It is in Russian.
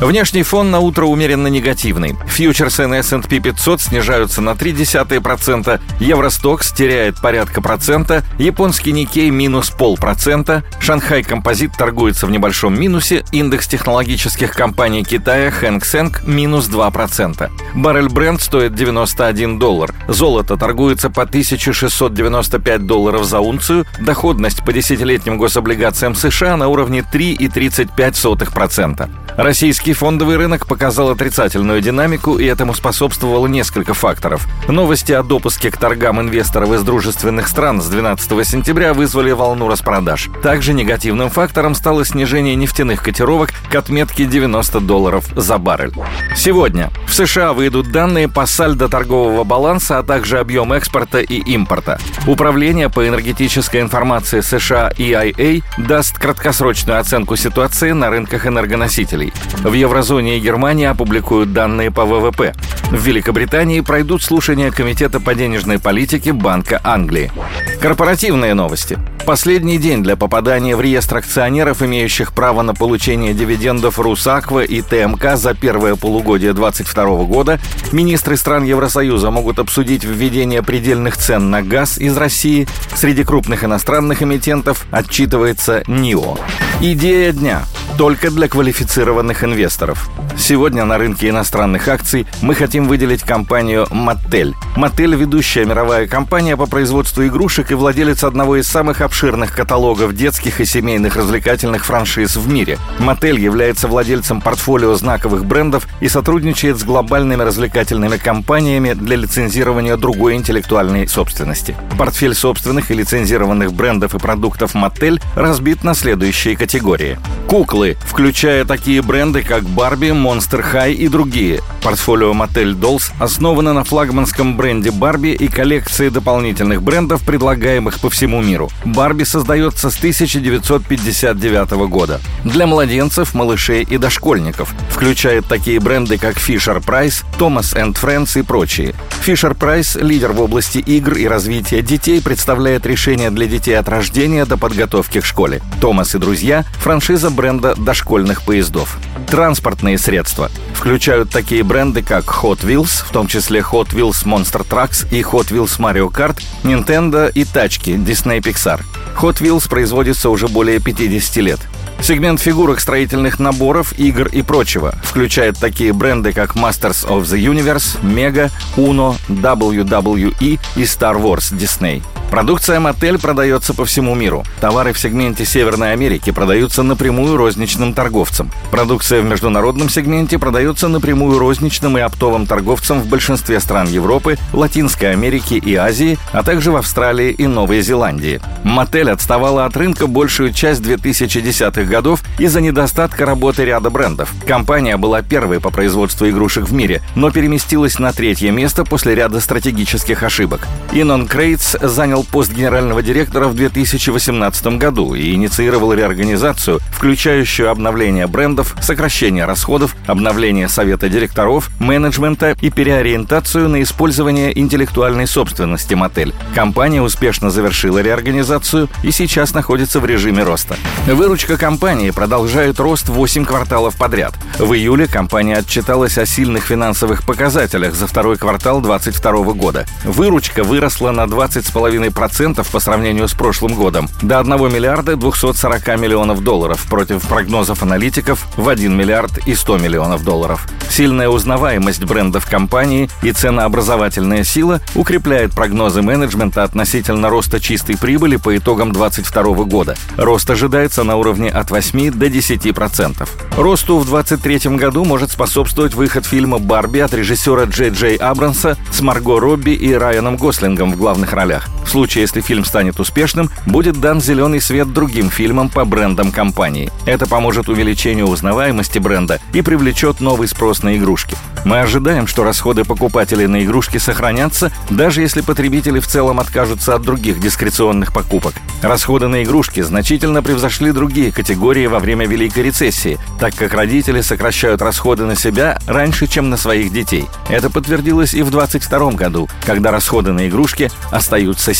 Внешний фон на утро умеренно негативный. Фьючерсы на S&P 500 снижаются на 0,3%, Евростокс теряет порядка процента, японский Никей минус полпроцента, Шанхай Композит торгуется в небольшом минусе, индекс технологических компаний Китая Хэнк Сэнк минус 2%. Баррель Бренд стоит 91 доллар. Золото торгуется по 1695 долларов за унцию, доходность по десятилетним гособлигациям США на уровне 3,35%. Российский фондовый рынок показал отрицательную динамику, и этому способствовало несколько факторов. Новости о допуске к торгам инвесторов из дружественных стран с 12 сентября вызвали волну распродаж. Также негативным фактором стало снижение нефтяных котировок к отметке 90 долларов за баррель. Сегодня в США выйдут данные по сальдо торгового баланса, а также объем экспорта и импорта. Управление по энергетической информации США EIA даст краткосрочную оценку ситуации на рынках энергоносителей. В еврозоне и Германии опубликуют данные по ВВП. В Великобритании пройдут слушания Комитета по денежной политике Банка Англии. Корпоративные новости. Последний день для попадания в реестр акционеров, имеющих право на получение дивидендов Русаква и ТМК за первое полугодие 2022 года, министры стран Евросоюза могут обсудить введение предельных цен на газ из России. Среди крупных иностранных эмитентов отчитывается НИО. Идея дня только для квалифицированных инвесторов. Сегодня на рынке иностранных акций мы хотим выделить компанию Mattel. Mattel – ведущая мировая компания по производству игрушек и владелец одного из самых обширных каталогов детских и семейных развлекательных франшиз в мире. Mattel является владельцем портфолио знаковых брендов и сотрудничает с глобальными развлекательными компаниями для лицензирования другой интеллектуальной собственности. Портфель собственных и лицензированных брендов и продуктов Mattel разбит на следующие категории. Куклы, включая такие бренды, как Барби, Monster High и другие. Портфолио Mattel Dolls основано на флагманском бренде Барби и коллекции дополнительных брендов, предлагаемых по всему миру. Барби создается с 1959 года. Для младенцев, малышей и дошкольников. Включает такие бренды, как Fisher Price, Thomas Friends и прочие. Fisher Price, лидер в области игр и развития детей, представляет решения для детей от рождения до подготовки к школе. Томас и друзья – франшиза бренда дошкольных поездов. Транспортные средства включают такие бренды, как Hot Wheels, в том числе Hot Wheels Monster Trucks и Hot Wheels Mario Kart, Nintendo и тачки Disney Pixar. Hot Wheels производится уже более 50 лет. Сегмент фигурок строительных наборов, игр и прочего включает такие бренды, как Masters of the Universe, Mega, Uno, WWE и Star Wars Disney. Продукция Мотель продается по всему миру. Товары в сегменте Северной Америки продаются напрямую розничным торговцам. Продукция в международном сегменте продается напрямую розничным и оптовым торговцам в большинстве стран Европы, Латинской Америки и Азии, а также в Австралии и Новой Зеландии. Мотель отставала от рынка большую часть 2010-х годов из-за недостатка работы ряда брендов. Компания была первой по производству игрушек в мире, но переместилась на третье место после ряда стратегических ошибок. Инон Крейтс занял пост генерального директора в 2018 году и инициировал реорганизацию, включающую обновление брендов, сокращение расходов, обновление совета директоров, менеджмента и переориентацию на использование интеллектуальной собственности мотель. Компания успешно завершила реорганизацию и сейчас находится в режиме роста. Выручка компании продолжает рост 8 кварталов подряд. В июле компания отчиталась о сильных финансовых показателях за второй квартал 2022 года. Выручка выросла на 20,5 процентов по сравнению с прошлым годом до 1 миллиарда 240 миллионов долларов против прогнозов аналитиков в 1 миллиард и 100 миллионов долларов. Сильная узнаваемость брендов компании и ценообразовательная сила укрепляет прогнозы менеджмента относительно роста чистой прибыли по итогам 2022 года. Рост ожидается на уровне от 8 до 10%. процентов. Росту в 2023 году может способствовать выход фильма «Барби» от режиссера Джей Джей Абрамса с Марго Робби и Райаном Гослингом в главных ролях. В случае, если фильм станет успешным, будет дан зеленый свет другим фильмам по брендам компании. Это поможет увеличению узнаваемости бренда и привлечет новый спрос на игрушки. Мы ожидаем, что расходы покупателей на игрушки сохранятся, даже если потребители в целом откажутся от других дискреционных покупок. Расходы на игрушки значительно превзошли другие категории во время Великой рецессии, так как родители сокращают расходы на себя раньше, чем на своих детей. Это подтвердилось и в 2022 году, когда расходы на игрушки остаются